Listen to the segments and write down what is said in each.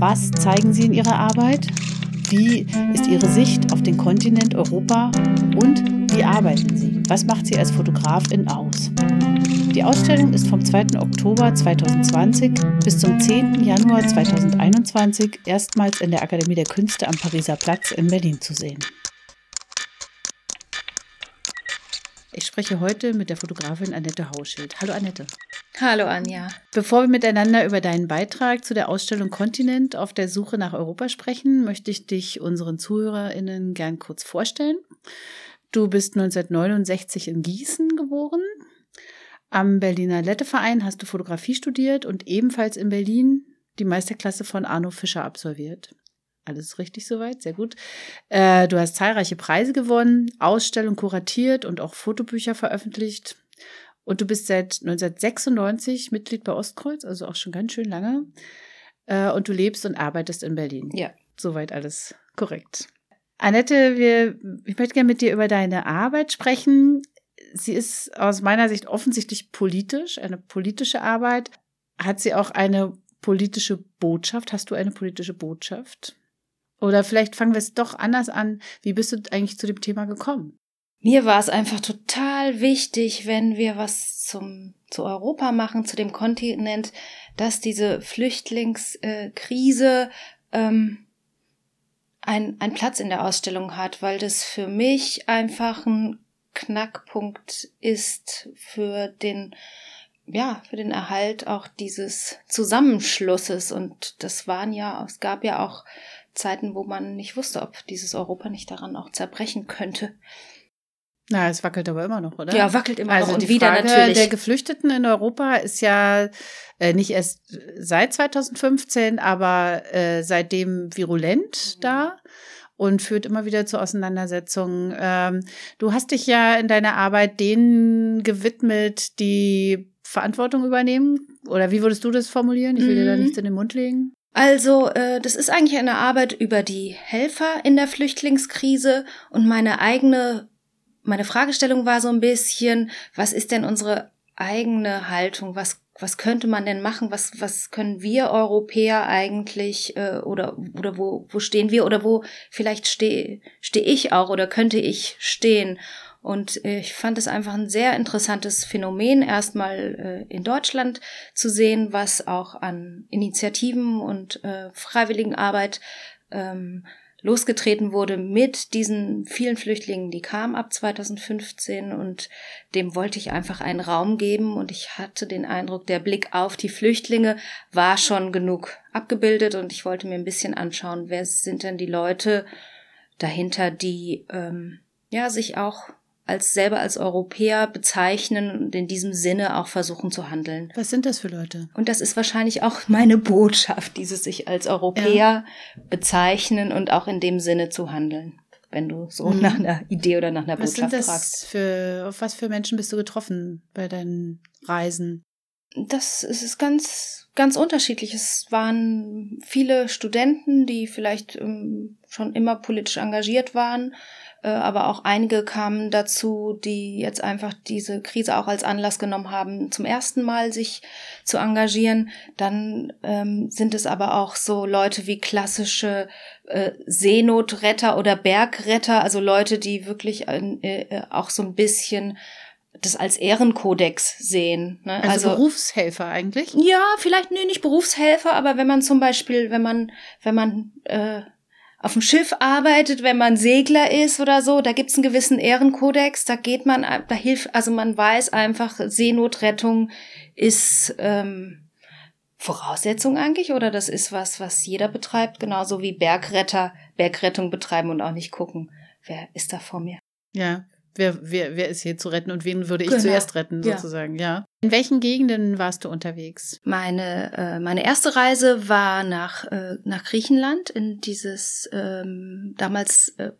Was zeigen sie in ihrer Arbeit? Wie ist ihre Sicht auf den Kontinent Europa? Und wie arbeiten sie? Was macht sie als Fotografin aus? Die Ausstellung ist vom 2. Oktober 2020 bis zum 10. Januar 2021 erstmals in der Akademie der Künste am Pariser Platz in Berlin zu sehen. Ich spreche heute mit der Fotografin Annette Hauschild. Hallo Annette. Hallo Anja. Bevor wir miteinander über deinen Beitrag zu der Ausstellung Kontinent auf der Suche nach Europa sprechen, möchte ich dich unseren ZuhörerInnen gern kurz vorstellen. Du bist 1969 in Gießen geboren, am Berliner Letteverein hast du Fotografie studiert und ebenfalls in Berlin die Meisterklasse von Arno Fischer absolviert. Alles richtig soweit, sehr gut. Äh, du hast zahlreiche Preise gewonnen, Ausstellungen kuratiert und auch Fotobücher veröffentlicht. Und du bist seit 1996 Mitglied bei Ostkreuz, also auch schon ganz schön lange. Äh, und du lebst und arbeitest in Berlin. Ja. Soweit alles korrekt. Annette, wir, ich möchte gerne mit dir über deine Arbeit sprechen sie ist aus meiner Sicht offensichtlich politisch, eine politische Arbeit. Hat sie auch eine politische Botschaft? Hast du eine politische Botschaft? Oder vielleicht fangen wir es doch anders an. Wie bist du eigentlich zu dem Thema gekommen? Mir war es einfach total wichtig, wenn wir was zum, zu Europa machen, zu dem Kontinent, dass diese Flüchtlingskrise ähm, ein, ein Platz in der Ausstellung hat, weil das für mich einfach ein Knackpunkt ist für den ja, für den Erhalt auch dieses Zusammenschlusses. Und das waren ja, es gab ja auch Zeiten, wo man nicht wusste, ob dieses Europa nicht daran auch zerbrechen könnte. Na, es wackelt aber immer noch, oder? Ja, wackelt immer also noch und die wieder Frage natürlich. Der Geflüchteten in Europa ist ja äh, nicht erst seit 2015, aber äh, seitdem virulent mhm. da und führt immer wieder zu Auseinandersetzungen. Ähm, du hast dich ja in deiner Arbeit denen gewidmet, die Verantwortung übernehmen. Oder wie würdest du das formulieren? Ich will dir da mhm. nichts in den Mund legen. Also, äh, das ist eigentlich eine Arbeit über die Helfer in der Flüchtlingskrise und meine eigene, meine Fragestellung war so ein bisschen, was ist denn unsere eigene Haltung? Was was könnte man denn machen? Was, was können wir Europäer eigentlich äh, oder, oder wo, wo stehen wir oder wo vielleicht stehe steh ich auch oder könnte ich stehen? Und äh, ich fand es einfach ein sehr interessantes Phänomen, erstmal äh, in Deutschland zu sehen, was auch an Initiativen und äh, Freiwilligenarbeit ähm, losgetreten wurde mit diesen vielen Flüchtlingen, die kamen ab 2015 und dem wollte ich einfach einen Raum geben. Und ich hatte den Eindruck, der Blick auf die Flüchtlinge war schon genug abgebildet. Und ich wollte mir ein bisschen anschauen, wer sind denn die Leute dahinter, die ähm, ja sich auch als selber als Europäer bezeichnen und in diesem Sinne auch versuchen zu handeln. Was sind das für Leute? Und das ist wahrscheinlich auch meine Botschaft, dieses sich als Europäer ja. bezeichnen und auch in dem Sinne zu handeln. Wenn du so mhm. nach einer Idee oder nach einer was Botschaft sind das fragst. Für, auf was für Menschen bist du getroffen bei deinen Reisen? Das ist ganz, ganz unterschiedlich. Es waren viele Studenten, die vielleicht ähm, schon immer politisch engagiert waren, aber auch einige kamen dazu, die jetzt einfach diese Krise auch als Anlass genommen haben, zum ersten Mal sich zu engagieren. Dann ähm, sind es aber auch so Leute wie klassische äh, Seenotretter oder Bergretter, also Leute, die wirklich äh, äh auch so ein bisschen das als Ehrenkodex sehen. Ne? Also, also, Berufshelfer eigentlich? Ja, vielleicht nee, nicht Berufshelfer, aber wenn man zum Beispiel, wenn man, wenn man äh, auf dem Schiff arbeitet, wenn man Segler ist oder so, da gibt's einen gewissen Ehrenkodex, da geht man, da hilft, also man weiß einfach, Seenotrettung ist ähm, Voraussetzung eigentlich oder das ist was, was jeder betreibt, genauso wie Bergretter Bergrettung betreiben und auch nicht gucken, wer ist da vor mir. Ja, wer, wer, wer ist hier zu retten und wen würde ich Genau. zuerst retten, Ja. sozusagen, ja. In welchen Gegenden warst du unterwegs? Meine, äh, meine erste Reise war nach, äh, nach Griechenland in dieses ähm, damals äh,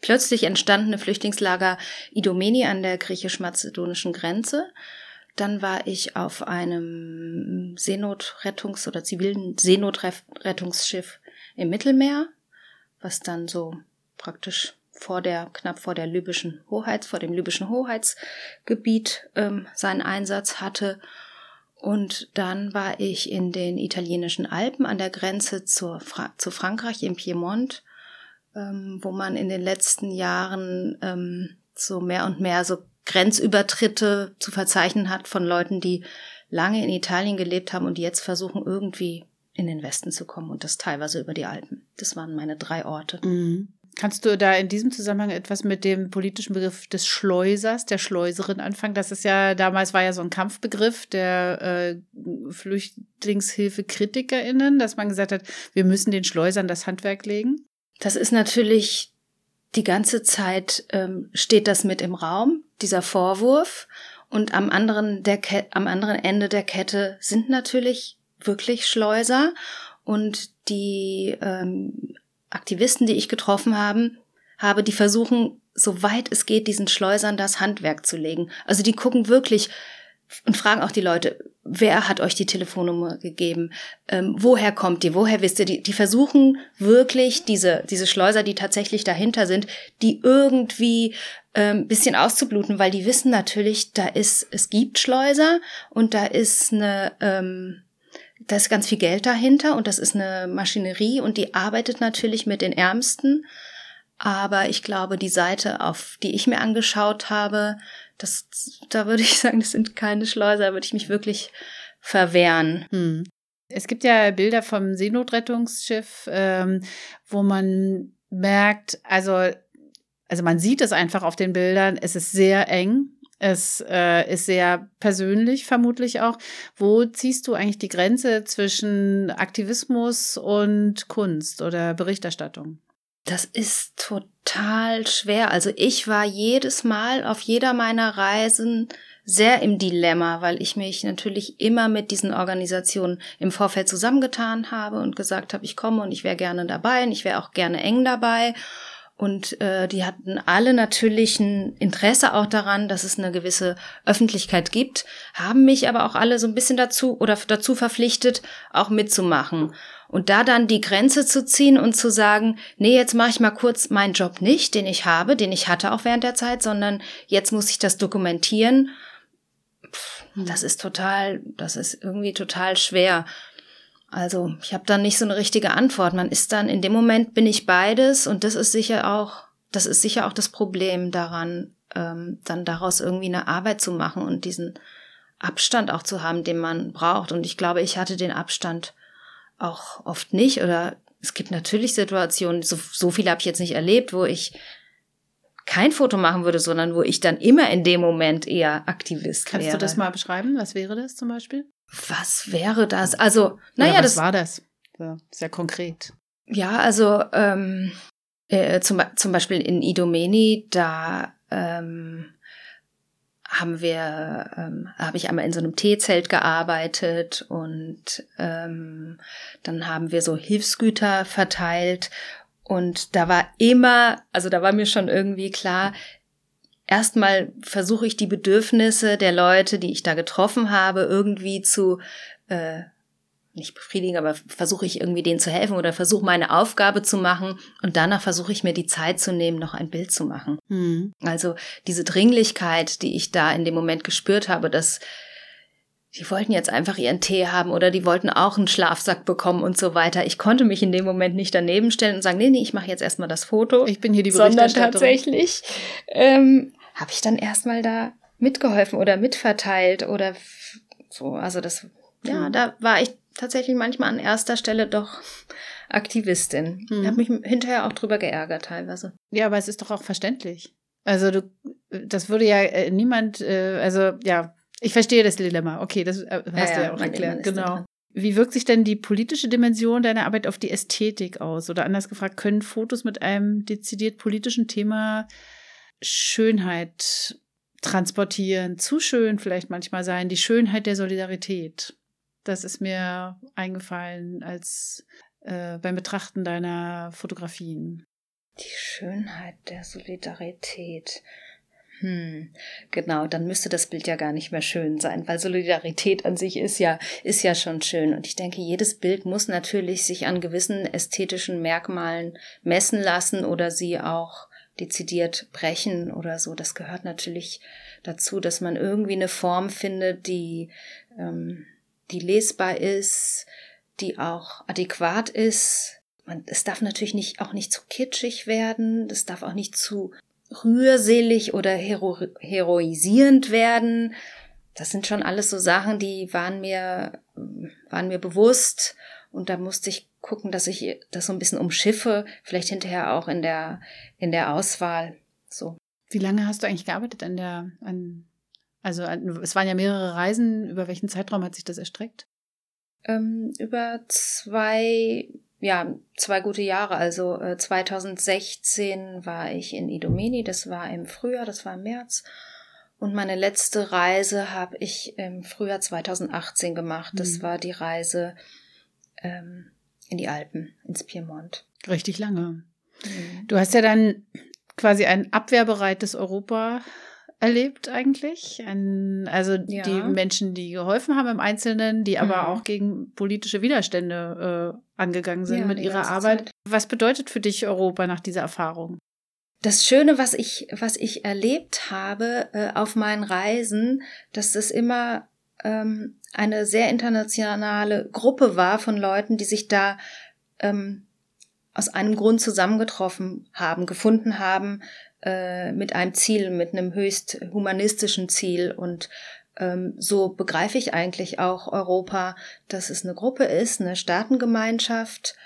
plötzlich entstandene Flüchtlingslager Idomeni an der griechisch-mazedonischen Grenze. Dann war ich auf einem Seenotrettungs- oder zivilen Seenotrettungsschiff im Mittelmeer, was dann so praktisch vor der, knapp vor der libyschen Hoheits, vor dem libyschen Hoheitsgebiet ähm, seinen Einsatz hatte. Und dann war ich in den italienischen Alpen an der Grenze zur Fra zu Frankreich im Piemont, ähm, wo man in den letzten Jahren ähm, so mehr und mehr so Grenzübertritte zu verzeichnen hat von Leuten, die lange in Italien gelebt haben und jetzt versuchen, irgendwie in den Westen zu kommen und das teilweise über die Alpen. Das waren meine drei Orte. Kannst du da in diesem Zusammenhang etwas mit dem politischen Begriff des Schleusers, der Schleuserin anfangen? Das ist ja, damals war ja so ein Kampfbegriff der äh, Flüchtlingshilfe-KritikerInnen, dass man gesagt hat, wir müssen den Schleusern das Handwerk legen. Das ist natürlich die ganze Zeit ähm, steht das mit im Raum, dieser Vorwurf. Und am anderen, der Ke am anderen Ende der Kette sind natürlich wirklich Schleuser. Und die ähm, Aktivisten, die ich getroffen haben, habe, die versuchen, soweit es geht, diesen Schleusern das Handwerk zu legen. Also die gucken wirklich und fragen auch die Leute, wer hat euch die Telefonnummer gegeben? Ähm, woher kommt die? Woher wisst ihr die? Die versuchen wirklich diese, diese Schleuser, die tatsächlich dahinter sind, die irgendwie ähm, bisschen auszubluten, weil die wissen natürlich, da ist, es gibt Schleuser und da ist eine, ähm, da ist ganz viel Geld dahinter und das ist eine Maschinerie und die arbeitet natürlich mit den Ärmsten. Aber ich glaube, die Seite, auf die ich mir angeschaut habe, das, da würde ich sagen, das sind keine Schleuser, da würde ich mich wirklich verwehren. Hm. Es gibt ja Bilder vom Seenotrettungsschiff, ähm, wo man merkt, also, also man sieht es einfach auf den Bildern, es ist sehr eng. Es äh, ist sehr persönlich, vermutlich auch. Wo ziehst du eigentlich die Grenze zwischen Aktivismus und Kunst oder Berichterstattung? Das ist total schwer. Also ich war jedes Mal auf jeder meiner Reisen sehr im Dilemma, weil ich mich natürlich immer mit diesen Organisationen im Vorfeld zusammengetan habe und gesagt habe, ich komme und ich wäre gerne dabei und ich wäre auch gerne eng dabei. Und äh, die hatten alle natürlich ein Interesse auch daran, dass es eine gewisse Öffentlichkeit gibt, haben mich aber auch alle so ein bisschen dazu oder dazu verpflichtet, auch mitzumachen. Und da dann die Grenze zu ziehen und zu sagen, nee, jetzt mache ich mal kurz meinen Job nicht, den ich habe, den ich hatte auch während der Zeit, sondern jetzt muss ich das dokumentieren. Pff, das ist total, das ist irgendwie total schwer. Also ich habe dann nicht so eine richtige Antwort. Man ist dann in dem Moment bin ich beides und das ist sicher auch, das ist sicher auch das Problem daran, ähm, dann daraus irgendwie eine Arbeit zu machen und diesen Abstand auch zu haben, den man braucht. Und ich glaube, ich hatte den Abstand auch oft nicht. Oder es gibt natürlich Situationen, so, so viele habe ich jetzt nicht erlebt, wo ich kein Foto machen würde, sondern wo ich dann immer in dem Moment eher Aktivist Kannst wäre. du das mal beschreiben? Was wäre das zum Beispiel? Was wäre das? Also, Oder naja, was das war das? Ja, sehr konkret. Ja, also ähm, äh, zum, zum Beispiel in Idomeni, da ähm, haben wir, ähm, habe ich einmal in so einem Teezelt gearbeitet und ähm, dann haben wir so Hilfsgüter verteilt und da war immer, also da war mir schon irgendwie klar, erstmal versuche ich die Bedürfnisse der Leute, die ich da getroffen habe, irgendwie zu äh, nicht befriedigen, aber versuche ich irgendwie denen zu helfen oder versuche meine Aufgabe zu machen und danach versuche ich mir die Zeit zu nehmen, noch ein Bild zu machen. Hm. Also diese Dringlichkeit, die ich da in dem Moment gespürt habe, dass die wollten jetzt einfach ihren Tee haben oder die wollten auch einen Schlafsack bekommen und so weiter. Ich konnte mich in dem Moment nicht daneben stellen und sagen, nee, nee, ich mache jetzt erstmal das Foto. Ich bin hier die sondern tatsächlich ähm, habe ich dann erstmal da mitgeholfen oder mitverteilt oder so. Also das, ja, Mhm. da war ich tatsächlich manchmal an erster Stelle doch Aktivistin. Mhm. Ich habe mich hinterher auch drüber geärgert teilweise. Ja, aber es ist doch auch verständlich. Also du, das würde ja äh, niemand, äh, also ja, ich verstehe das Dilemma. Okay, das äh, hast Ja, du ja, ja auch erklärt. Genau. Wie wirkt sich denn die politische Dimension deiner Arbeit auf die Ästhetik aus? Oder anders gefragt, können Fotos mit einem dezidiert politischen Thema Schönheit transportieren, zu schön vielleicht manchmal sein, die Schönheit der Solidarität. Das ist mir eingefallen als äh, beim Betrachten deiner Fotografien. Die Schönheit der Solidarität. Hm, genau, dann müsste das Bild ja gar nicht mehr schön sein, weil Solidarität an sich ist ja, ist ja schon schön. Und ich denke, jedes Bild muss natürlich sich an gewissen ästhetischen Merkmalen messen lassen oder sie auch dezidiert brechen oder so. Das gehört natürlich dazu, dass man irgendwie eine Form findet, die, ähm, die lesbar ist, die auch adäquat ist. Man, es darf natürlich nicht, auch nicht zu kitschig werden. Es darf auch nicht zu rührselig oder hero heroisierend werden. Das sind schon alles so Sachen, die waren mir, waren mir bewusst. Und da musste ich gucken, dass ich das so ein bisschen umschiffe, vielleicht hinterher auch in der, in der Auswahl. So. Wie lange hast du eigentlich gearbeitet an der, an, also an, es waren ja mehrere Reisen. Über welchen Zeitraum hat sich das erstreckt? Ähm, über zwei ja, zwei gute Jahre. Also äh, 2016 war ich in Idomeni, das war im Frühjahr, das war im März. Und meine letzte Reise habe ich im Frühjahr 2018 gemacht. Das mhm. war die Reise ähm, in die Alpen, ins Piemont. Richtig lange. Mhm. Du hast ja dann quasi ein abwehrbereites Europa erlebt eigentlich. Ein, also ja. die Menschen, die geholfen haben im Einzelnen, die aber mhm. auch gegen politische Widerstände äh, angegangen sind ja, mit ihrer Arbeit. Zeit. Was bedeutet für dich Europa nach dieser Erfahrung? Das Schöne, was ich, was ich erlebt habe äh, auf meinen Reisen, dass das immer ähm, eine sehr internationale Gruppe war von Leuten, die sich da ähm, aus einem Grund zusammengetroffen haben, gefunden haben, äh, mit einem Ziel, mit einem höchst humanistischen Ziel. Und ähm, so begreife ich eigentlich auch Europa, dass es eine Gruppe ist, eine Staatengemeinschaft,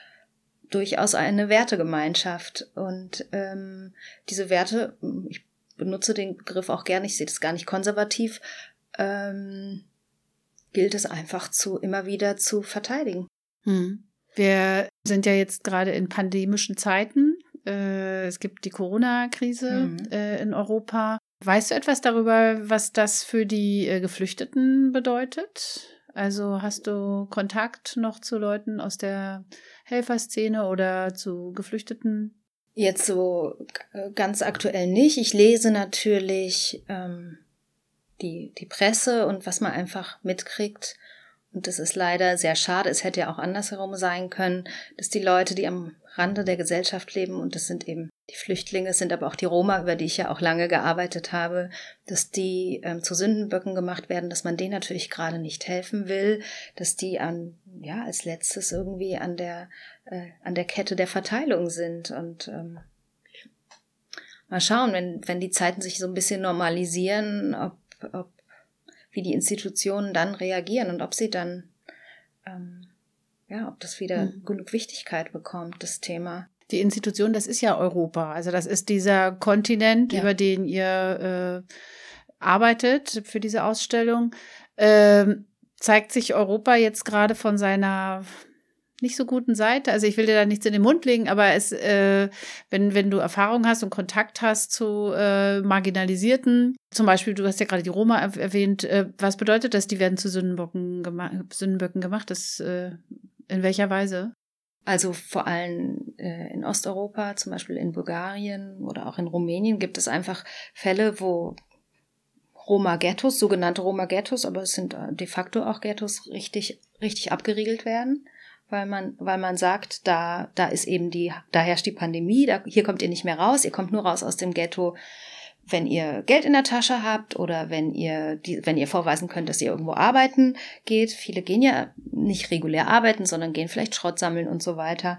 durchaus eine Wertegemeinschaft. Und ähm, diese Werte, ich benutze den Begriff auch gerne, ich sehe das gar nicht konservativ, ähm, gilt es einfach zu immer wieder zu verteidigen. Hm. Wir sind ja jetzt gerade in pandemischen Zeiten. Äh, es gibt die Corona-Krise mhm. in Europa. Weißt du etwas darüber, was das für die äh, Geflüchteten bedeutet? Also hast du Kontakt noch zu Leuten aus der Helferszene oder zu Geflüchteten? Jetzt so ganz aktuell nicht. Ich lese natürlich ähm, die, die Presse und was man einfach mitkriegt. Und das ist leider sehr schade. Es hätte ja auch andersherum sein können, dass die Leute, die am Rande der Gesellschaft leben, und das sind eben die Flüchtlinge, es sind aber auch die Roma, über die ich ja auch lange gearbeitet habe, dass die ähm, zu Sündenböcken gemacht werden, dass man denen natürlich gerade nicht helfen will, dass die an, ja, als letztes irgendwie an der, äh, an der Kette der Verteilung sind. Und ähm, mal schauen, wenn, wenn die Zeiten sich so ein bisschen normalisieren, ob, ob wie die Institutionen dann reagieren und ob sie dann ähm, ja, ob das wieder mhm. genug Wichtigkeit bekommt, das Thema. Die Institution, das ist ja Europa. Also das ist dieser Kontinent, ja. über den ihr äh, arbeitet für diese Ausstellung. Ähm, zeigt sich Europa jetzt gerade von seiner nicht so guten Seite. Also ich will dir da nichts in den Mund legen, aber es, äh, wenn, wenn du Erfahrung hast und Kontakt hast zu äh, Marginalisierten, zum Beispiel, du hast ja gerade die Roma erwähnt, äh, was bedeutet das, die werden zu Sündenböcken, gema Sündenböcken gemacht? Das äh, in welcher Weise? Also vor allem äh, in Osteuropa, zum Beispiel in Bulgarien oder auch in Rumänien, gibt es einfach Fälle, wo Roma-Ghettos, sogenannte Roma-Ghettos, aber es sind äh, de facto auch Ghettos, richtig, richtig abgeriegelt werden, weil man, weil man sagt, da, da ist eben die, da herrscht die Pandemie, da, hier kommt ihr nicht mehr raus, ihr kommt nur raus aus dem Ghetto, wenn ihr Geld in der Tasche habt oder wenn ihr, die, wenn ihr vorweisen könnt, dass ihr irgendwo arbeiten geht. Viele gehen ja nicht regulär arbeiten, sondern gehen vielleicht Schrott sammeln und so weiter.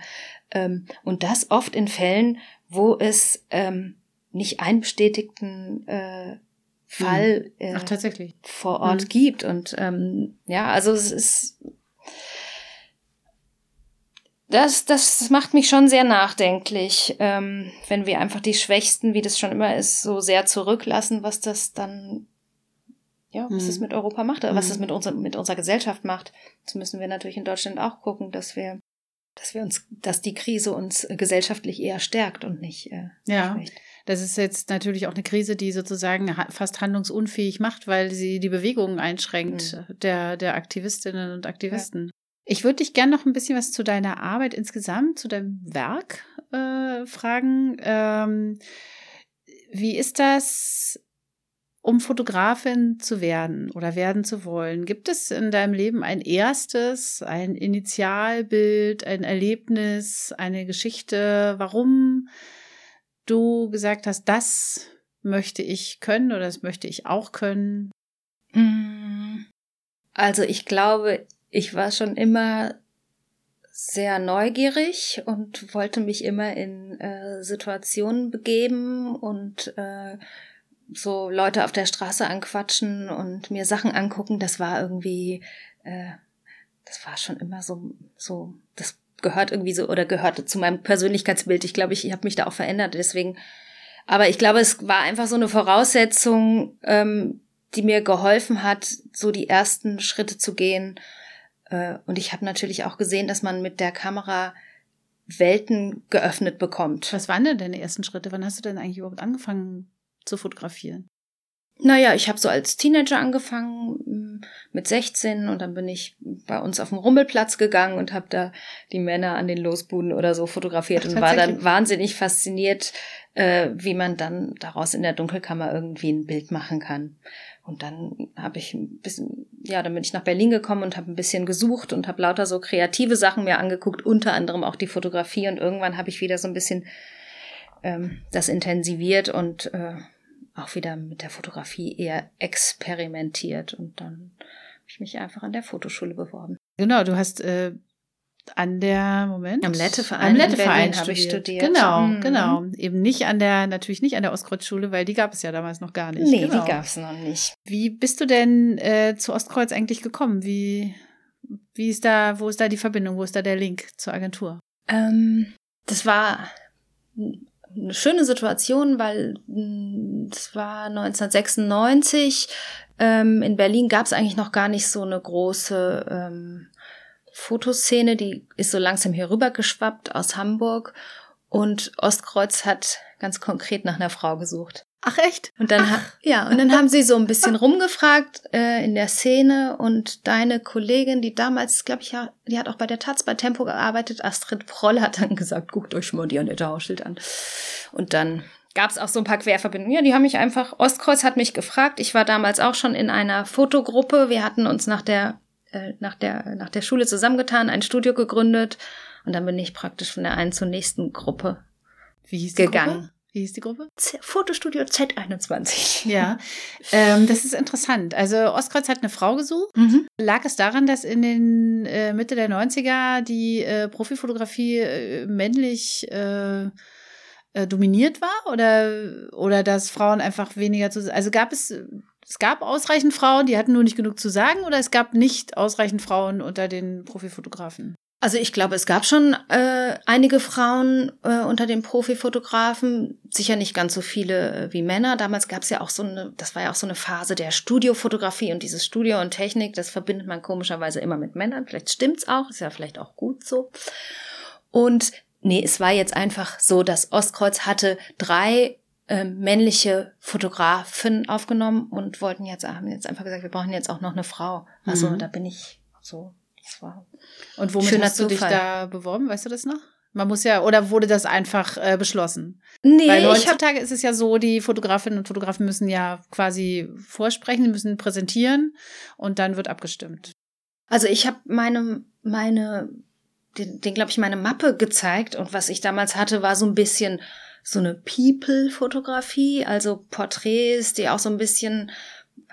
Ähm, und das oft in Fällen, wo es ähm, nicht einen bestätigten äh, Fall äh, Ach, tatsächlich. vor Ort mhm. gibt. Und ähm, ja, also es ist das, das macht mich schon sehr nachdenklich, ähm, wenn wir einfach die Schwächsten, wie das schon immer ist, so sehr zurücklassen, was das dann, ja, was mhm. das mit Europa macht, oder was das mhm. mit, unser, mit unserer Gesellschaft macht. Das müssen wir natürlich in Deutschland auch gucken, dass wir, dass wir uns, dass die Krise uns gesellschaftlich eher stärkt und nicht äh, ja. Schwächt. Das ist jetzt natürlich auch eine Krise, die sozusagen fast handlungsunfähig macht, weil sie die Bewegungen einschränkt mhm. der, der Aktivistinnen und Aktivisten. Ja. Ich würde dich gerne noch ein bisschen was zu deiner Arbeit insgesamt, zu deinem Werk äh, fragen. Ähm, wie ist das, um Fotografin zu werden oder werden zu wollen? Gibt es in deinem Leben ein erstes, ein Initialbild, ein Erlebnis, eine Geschichte, warum du gesagt hast, das möchte ich können oder das möchte ich auch können? Mm. Also ich glaube, ich war schon immer sehr neugierig und wollte mich immer in äh, Situationen begeben und äh, so Leute auf der Straße anquatschen und mir Sachen angucken. Das war irgendwie, äh, das war schon immer so, so, das gehört irgendwie so oder gehörte zu meinem Persönlichkeitsbild. Ich glaube, ich, ich habe mich da auch verändert. Deswegen, aber ich glaube, es war einfach so eine Voraussetzung, ähm, die mir geholfen hat, so die ersten Schritte zu gehen. Äh, und ich habe natürlich auch gesehen, dass man mit der Kamera Welten geöffnet bekommt. Was waren denn deine ersten Schritte? Wann hast du denn eigentlich überhaupt angefangen zu fotografieren? Naja, ich habe so als Teenager angefangen mm, mit 16 und dann bin ich bei uns auf dem Rummelplatz gegangen und habe da die Männer an den Losbuden oder so fotografiert Ach, und war dann wahnsinnig fasziniert, äh, wie man dann daraus in der Dunkelkammer irgendwie ein Bild machen kann. Und dann habe ich ein bisschen, ja, dann bin ich nach Berlin gekommen und habe ein bisschen gesucht und habe lauter so kreative Sachen mir angeguckt, unter anderem auch die Fotografie und irgendwann habe ich wieder so ein bisschen ähm, das intensiviert und äh, auch wieder mit der Fotografie eher experimentiert und dann habe ich mich einfach an der Fotoschule beworben. Genau, du hast äh, an der Moment am Letteverein am Letteverein habe ich studiert. Genau, mhm. genau. Eben nicht an der natürlich nicht an der Ostkreuzschule, weil die gab es ja damals noch gar nicht. Nee, genau. die gab es noch nicht. Wie bist du denn äh, zu Ostkreuz eigentlich gekommen? Wie wie ist da wo ist da die Verbindung? Wo ist da der Link zur Agentur? Ähm, das war eine schöne Situation, weil hm, das war 1996. Ähm, in Berlin gab es eigentlich noch gar nicht so eine große ähm, Fotoszene, die ist so langsam hier rüber geschwappt aus Hamburg. Und Ostkreuz hat ganz konkret nach einer Frau gesucht. Ach echt? Und dann Ach. ja, und dann haben sie so ein bisschen rumgefragt äh, in der Szene und deine Kollegin, die damals, glaube ich, ja, die hat auch bei der Taz bei Tempo gearbeitet, Astrid Proll hat dann gesagt, guckt euch mal die Annette Hauschild an. Und dann gab es auch so ein paar Querverbindungen. Ja, die haben mich einfach, Ostkreuz hat mich gefragt. Ich war damals auch schon in einer Fotogruppe. Wir hatten uns nach der, äh, nach der, nach der Schule zusammengetan, ein Studio gegründet. Und dann bin ich praktisch von der einen zur nächsten Gruppe Wie hieß gegangen. Gruppe? Wie hieß die Gruppe? Z Fotostudio Z21. Ja, ähm, das ist interessant. Also Ostkreuz hat eine Frau gesucht. Mhm. Lag es daran, dass in den äh, Mitte der 90er die äh, Profifotografie äh, männlich äh, äh, dominiert war oder, oder dass Frauen einfach weniger zu. Also gab es, es gab ausreichend Frauen, die hatten nur nicht genug zu sagen oder es gab nicht ausreichend Frauen unter den Profifotografen? Also ich glaube, es gab schon äh, einige Frauen äh, unter den Profifotografen, sicher nicht ganz so viele äh, wie Männer. Damals gab es ja auch so eine, das war ja auch so eine Phase der Studiofotografie und dieses Studio und Technik, das verbindet man komischerweise immer mit Männern. Vielleicht stimmt's auch, ist ja vielleicht auch gut so. Und nee, es war jetzt einfach so, dass Ostkreuz hatte drei äh, männliche Fotografen aufgenommen und wollten jetzt, haben jetzt einfach gesagt, wir brauchen jetzt auch noch eine Frau. Also mhm. da bin ich so das war Und womit hast du Zufall. dich da beworben? Weißt du das noch? Man muss ja, oder wurde das einfach äh, beschlossen? Nee, Weil heutzutage ist es ja so, die Fotografinnen und Fotografen müssen ja quasi vorsprechen, müssen präsentieren und dann wird abgestimmt. Also ich habe meine, meine, den, den glaube ich, meine Mappe gezeigt und was ich damals hatte, war so ein bisschen so eine People-Fotografie, also Porträts, die auch so ein bisschen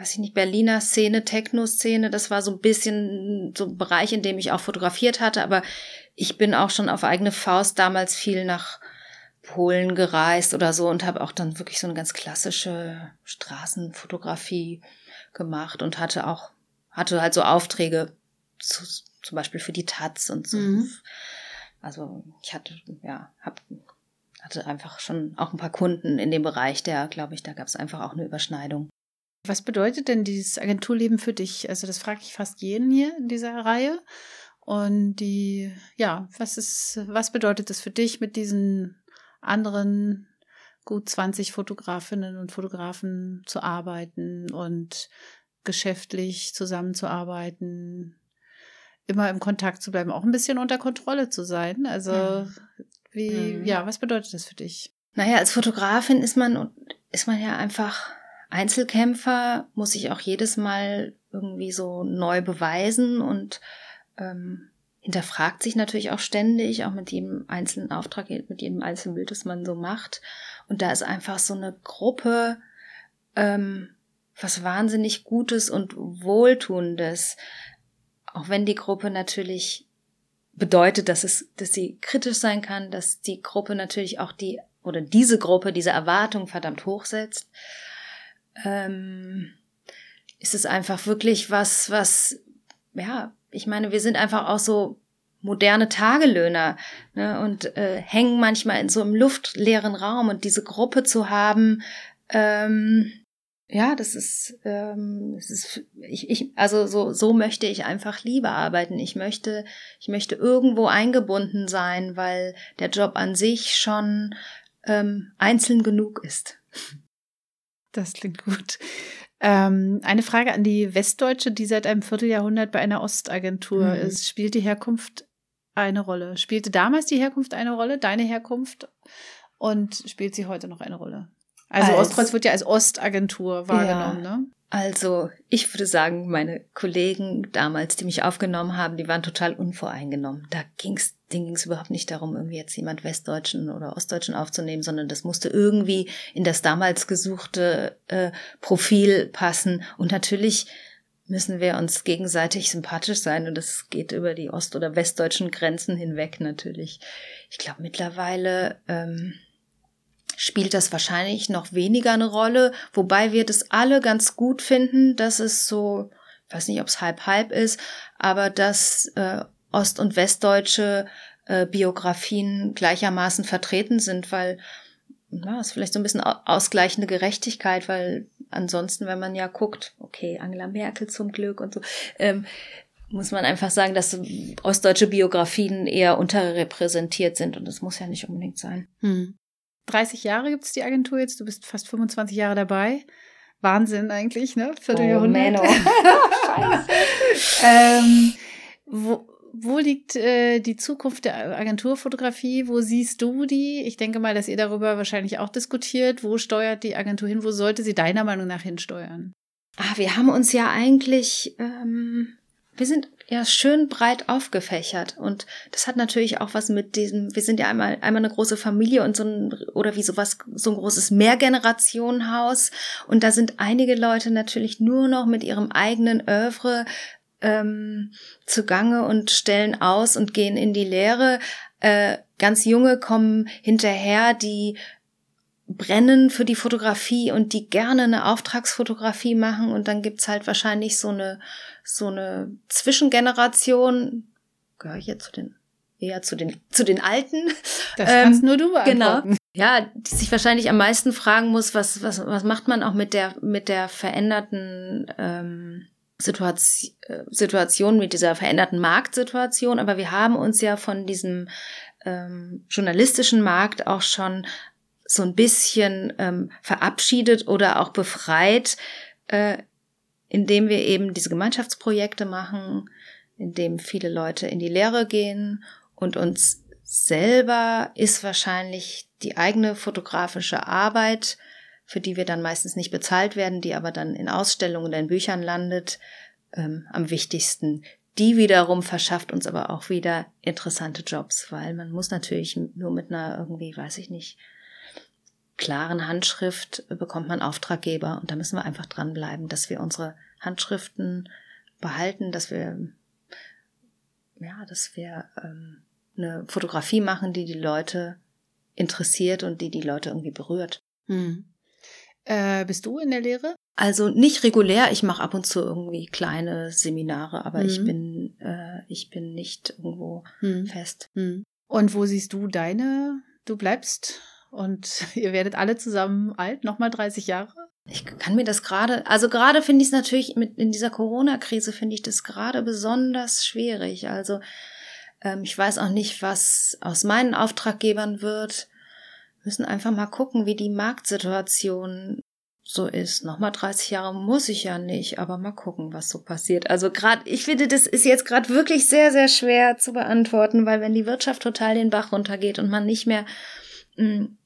weiß ich nicht, Berliner Szene, Techno-Szene, das war so ein bisschen so ein Bereich, in dem ich auch fotografiert hatte, aber ich bin auch schon auf eigene Faust damals viel nach Polen gereist oder so und habe auch dann wirklich so eine ganz klassische Straßenfotografie gemacht und hatte auch, hatte halt so Aufträge, zu, zum Beispiel für die Taz und so. Mhm. Also ich hatte, ja, hab, hatte einfach schon auch ein paar Kunden in dem Bereich, der, glaube ich, da gab es einfach auch eine Überschneidung. Was bedeutet denn dieses Agenturleben für dich? Also das frage ich fast jeden hier in dieser Reihe. Und die, ja, was ist, was bedeutet das für dich mit diesen anderen gut 20 Fotografinnen und Fotografen zu arbeiten und geschäftlich zusammenzuarbeiten, immer im Kontakt zu bleiben, auch ein bisschen unter Kontrolle zu sein. Also mhm. Wie, mhm. ja, was bedeutet das für dich? Naja, als Fotografin ist man, ist man ja einfach Einzelkämpfer, muss sich auch jedes Mal irgendwie so neu beweisen und ähm, hinterfragt sich natürlich auch ständig, auch mit jedem einzelnen Auftrag, mit jedem einzelnen Bild, das man so macht. Und da ist einfach so eine Gruppe, ähm, was wahnsinnig Gutes und Wohltuendes. Auch wenn die Gruppe natürlich bedeutet, dass es, dass sie kritisch sein kann, dass die Gruppe natürlich auch die, oder diese Gruppe diese Erwartung verdammt hochsetzt, ähm, ist es einfach wirklich was, was, ja, ich meine, wir sind einfach auch so moderne Tagelöhner ne, und äh, hängen manchmal in so einem luftleeren Raum und diese Gruppe zu haben, ähm, ja, das ist, ähm, das ist, ich, ich, also so, so möchte ich einfach lieber arbeiten. Ich möchte, ich möchte irgendwo eingebunden sein, weil der Job an sich schon ähm, einzeln genug ist. Das klingt gut. Ähm, eine Frage an die Westdeutsche, die seit einem Vierteljahrhundert bei einer Ostagentur mhm. ist. Spielt die Herkunft eine Rolle? Spielte damals die Herkunft eine Rolle, deine Herkunft? Und spielt sie heute noch eine Rolle? Also als, Ostkreuz wird ja als Ostagentur wahrgenommen, ja. ne? Also, ich würde sagen, meine Kollegen damals, die mich aufgenommen haben, die waren total unvoreingenommen. Da ging's, denen ging's überhaupt nicht darum, irgendwie jetzt jemand Westdeutschen oder Ostdeutschen aufzunehmen, sondern das musste irgendwie in das damals gesuchte äh, Profil passen. Und natürlich müssen wir uns gegenseitig sympathisch sein und das geht über die ost- oder westdeutschen Grenzen hinweg natürlich. Ich glaube mittlerweile ähm, spielt das wahrscheinlich noch weniger eine Rolle, wobei wir das alle ganz gut finden, dass es so, ich weiß nicht, ob es halb-halb ist, aber dass äh, ost- und westdeutsche äh, Biografien gleichermaßen vertreten sind, weil ja, ist vielleicht so ein bisschen ausgleichende Gerechtigkeit, weil ansonsten, wenn man ja guckt, okay, Angela Merkel zum Glück und so, ähm, muss man einfach sagen, dass ostdeutsche Biografien eher unterrepräsentiert sind und das muss ja nicht unbedingt sein. Hm. 30 Jahre gibt es die Agentur jetzt, du bist fast 25 Jahre dabei. Wahnsinn eigentlich, ne? Vierteljahrhundert. Oh, ähm, wo, wo liegt äh, die Zukunft der Agenturfotografie? Wo siehst du die? Ich denke mal, dass ihr darüber wahrscheinlich auch diskutiert. Wo steuert die Agentur hin? Wo sollte sie deiner Meinung nach hinsteuern? Ah, wir haben uns ja eigentlich, ähm, wir sind ja schön breit aufgefächert und das hat natürlich auch was mit diesem wir sind ja einmal einmal eine große Familie und so ein oder wie sowas so ein großes Mehrgenerationenhaus. Und da sind einige Leute natürlich nur noch mit ihrem eigenen Övre ähm, zugange und stellen aus und gehen in die Lehre. Äh, ganz junge kommen hinterher die brennen für die Fotografie und die gerne eine Auftragsfotografie machen. Und dann gibt's halt wahrscheinlich so eine so eine Zwischengeneration, gehöre ich jetzt zu den eher zu den zu den Alten. Das kannst ähm, nur du beantworten. Genau. Ja, die sich wahrscheinlich am meisten fragen muss, was was was macht man auch mit der mit der veränderten ähm, Situation, äh, Situation mit dieser veränderten Marktsituation, aber wir haben uns ja von diesem ähm, journalistischen Markt auch schon so ein bisschen ähm, verabschiedet oder auch befreit, äh, indem wir eben diese Gemeinschaftsprojekte machen, indem viele Leute in die Lehre gehen und uns selber ist wahrscheinlich die eigene fotografische Arbeit, für die wir dann meistens nicht bezahlt werden, die aber dann in Ausstellungen oder in Büchern landet, ähm, am wichtigsten. Die wiederum verschafft uns aber auch wieder interessante Jobs, weil man muss natürlich nur mit einer irgendwie, weiß ich nicht, klaren Handschrift bekommt man Auftraggeber und da müssen wir einfach dranbleiben, dass wir unsere Handschriften behalten, dass wir ja, dass wir ähm, eine Fotografie machen, die die Leute interessiert und die die Leute irgendwie berührt. Hm. Äh, bist du in der Lehre? Also nicht regulär, ich mache ab und zu irgendwie kleine Seminare, aber hm. ich bin äh, ich bin nicht irgendwo hm. fest. Hm. Und wo siehst du deine? Du bleibst und ihr werdet alle zusammen alt, nochmal 30 Jahre? Ich kann mir das gerade, also gerade finde ich es natürlich mit in dieser Corona-Krise finde ich das gerade besonders schwierig. Also ähm, ich weiß auch nicht, was aus meinen Auftraggebern wird. müssen einfach mal gucken, wie die Marktsituation so ist. Nochmal 30 Jahre muss ich ja nicht, aber mal gucken, was so passiert. Also gerade, ich finde, das ist jetzt gerade wirklich sehr, sehr schwer zu beantworten, weil wenn die Wirtschaft total den Bach runtergeht und man nicht mehr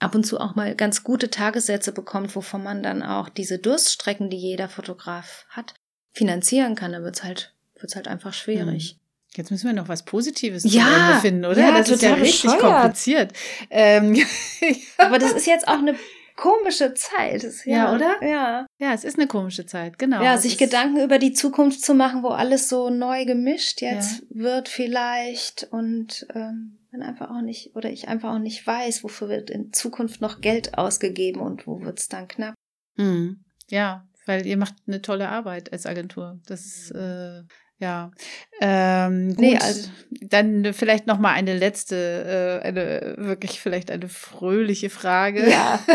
ab und zu auch mal ganz gute Tagessätze bekommt, wovon man dann auch diese Durststrecken, die jeder Fotograf hat, finanzieren kann, dann wird's halt, wird's halt einfach schwierig. Mhm. Jetzt müssen wir noch was Positives ja, finden, oder? Ja, das ist ja richtig bescheuert. kompliziert. Ähm, Aber das ist jetzt auch eine komische Zeit. Ja, ja, oder? Ja. Ja, es ist eine komische Zeit, genau. Ja, sich Gedanken über die Zukunft zu machen, wo alles so neu gemischt jetzt ja. wird vielleicht und ähm, man einfach auch nicht, oder ich einfach auch nicht weiß, wofür wird in Zukunft noch Geld ausgegeben und wo wird es dann knapp. Hm. Ja, weil ihr macht eine tolle Arbeit als Agentur. Das ist äh, ja. Ähm, gut, nee, also dann vielleicht noch mal eine letzte, äh, eine wirklich vielleicht eine fröhliche Frage. Ja.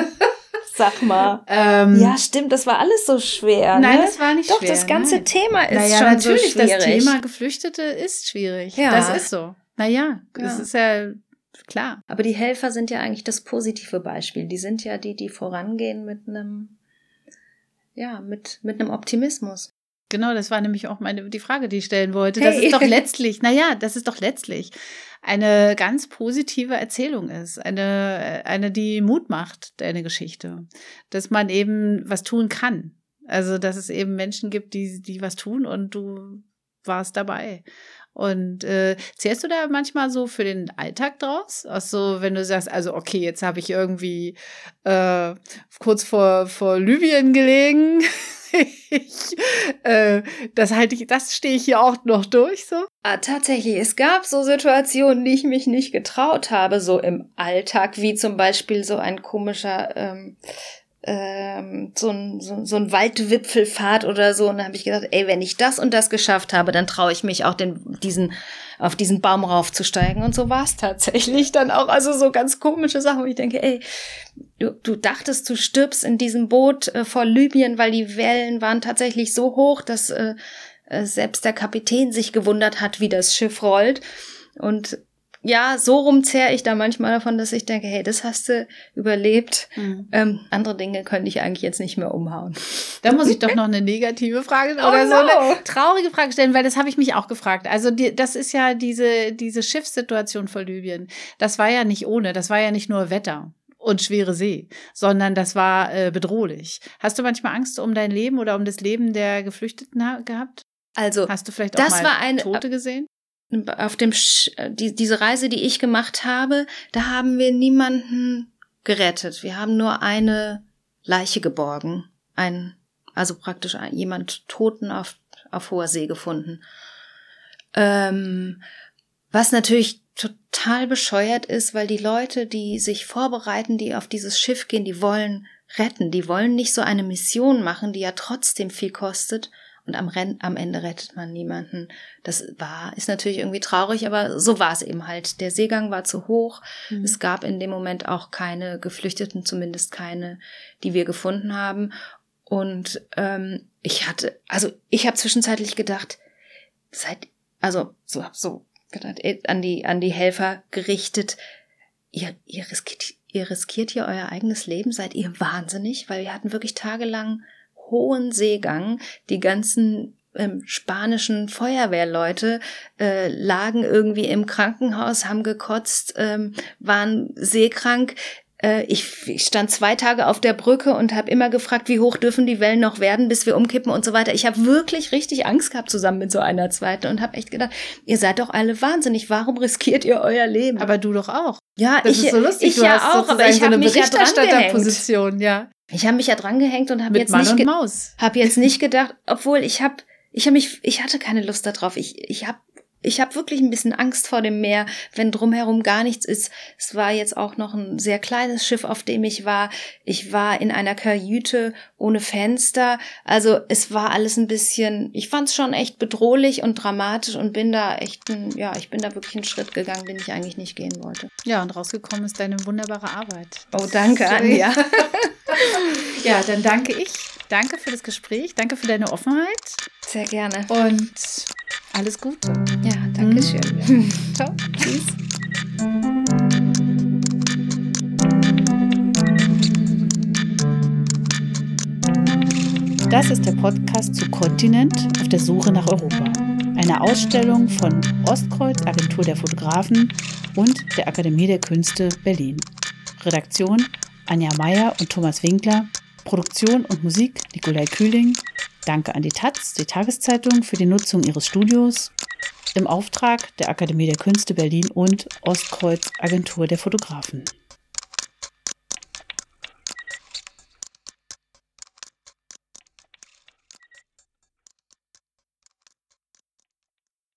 Sag mal. Ähm, ja, stimmt, das war alles so schwer. Nein, ne? das war nicht Doch, schwer. Doch, das ganze nein. Thema ist naja, schon natürlich, so schwierig. Das Thema Geflüchtete ist schwierig. Ja. Das ist so. Naja, das ja. ist ja klar. Aber die Helfer sind ja eigentlich das positive Beispiel. Die sind ja die, die vorangehen mit einem, ja, mit, mit einem Optimismus. Genau, das war nämlich auch meine, die Frage, die ich stellen wollte. Hey. Das ist doch letztlich, naja, das ist doch letztlich eine ganz positive Erzählung ist. Eine, eine, die Mut macht, deine Geschichte. Dass man eben was tun kann. Also, dass es eben Menschen gibt, die, die was tun und du warst dabei. Und äh, zählst du da manchmal so für den Alltag draus? Also wenn du sagst, also okay, jetzt habe ich irgendwie äh, kurz vor, vor Libyen gelegen. ich, äh, das halte ich, das stehe ich hier auch noch durch so. Ah, tatsächlich, es gab so Situationen, die ich mich nicht getraut habe, so im Alltag, wie zum Beispiel so ein komischer ähm, ähm, so ein, so, so ein Waldwipfelfahrt oder so. Und dann habe ich gedacht, ey, wenn ich das und das geschafft habe, dann traue ich mich auch den, diesen, auf diesen Baum raufzusteigen. Und so war es tatsächlich dann auch. Also so ganz komische Sachen, wo ich denke, ey, du, du dachtest, du stirbst in diesem Boot äh, vor Libyen, weil die Wellen waren tatsächlich so hoch, dass äh, äh selbst der Kapitän sich gewundert hat, wie das Schiff rollt. Und ja, so rum zehre ich da manchmal davon, dass ich denke, hey, das hast du überlebt. Mhm. Ähm, andere Dinge könnte ich eigentlich jetzt nicht mehr umhauen. Da muss ich doch noch eine negative Frage oh oder no. so eine traurige Frage stellen, weil das habe ich mich auch gefragt. Also die, das ist ja diese, diese Schiffssituation vor Libyen. Das war ja nicht ohne, das war ja nicht nur Wetter und schwere See, sondern das war äh, bedrohlich. Hast du manchmal Angst um dein Leben oder um das Leben der Geflüchteten gehabt? Also, hast du vielleicht auch das mal war eine, Tote gesehen? Auf dem Sch die, diese Reise, die ich gemacht habe, da haben wir niemanden gerettet. Wir haben nur eine Leiche geborgen, ein also praktisch ein, jemand Toten auf auf hoher See gefunden. Ähm, was natürlich total bescheuert ist, weil die Leute, die sich vorbereiten, die auf dieses Schiff gehen, die wollen retten, die wollen nicht so eine Mission machen, die ja trotzdem viel kostet und am, am Ende rettet man niemanden. Das war, ist natürlich irgendwie traurig, aber so war es eben halt. Der Seegang war zu hoch. Mhm. Es gab in dem Moment auch keine Geflüchteten, zumindest keine, die wir gefunden haben. Und ähm, ich hatte, also ich habe zwischenzeitlich gedacht, seid, also so hab so gedacht, an die an die Helfer gerichtet. Ihr, ihr riskiert, ihr riskiert hier euer eigenes Leben, seid ihr wahnsinnig, weil wir hatten wirklich tagelang hohen Seegang. Die ganzen ähm, spanischen Feuerwehrleute äh, lagen irgendwie im Krankenhaus, haben gekotzt, ähm, waren seekrank. Äh, ich, ich stand zwei Tage auf der Brücke und habe immer gefragt, wie hoch dürfen die Wellen noch werden, bis wir umkippen und so weiter. Ich habe wirklich richtig Angst gehabt zusammen mit so einer zweiten und habe echt gedacht, ihr seid doch alle wahnsinnig. Warum riskiert ihr euer Leben? Aber du doch auch. Ja, das ich, ist so lustig. ich du ja hast auch, aber ich so habe eine mich ja dran gehängt. Berichterstatterposition, ja. Ich habe mich ja dran gehängt und habe jetzt Mann nicht habe jetzt nicht gedacht, obwohl ich habe ich habe mich ich hatte keine Lust darauf. Ich ich habe ich habe wirklich ein bisschen Angst vor dem Meer, wenn drumherum gar nichts ist. Es war jetzt auch noch ein sehr kleines Schiff, auf dem ich war. Ich war in einer Kajüte ohne Fenster. Also es war alles ein bisschen, ich fand es schon echt bedrohlich und dramatisch und bin da echt, ein, ja, ich bin da wirklich einen Schritt gegangen, den ich eigentlich nicht gehen wollte. Ja, und rausgekommen ist deine wunderbare Arbeit. Oh, danke, Anja. ja, dann danke ich. Danke für das Gespräch. Danke für deine Offenheit. Sehr gerne. Und alles Gute. Ja, danke schön. Mhm. Ciao. Tschüss. Das ist der Podcast zu Kontinent auf der Suche nach Europa. Eine Ausstellung von Ostkreuz, Agentur der Fotografen und der Akademie der Künste Berlin. Redaktion Anja Meier und Thomas Winkler. Produktion und Musik Nikolai Kühling. Danke an die Taz, die Tageszeitung, für die Nutzung ihres Studios im Auftrag der Akademie der Künste Berlin und Ostkreuz Agentur der Fotografen.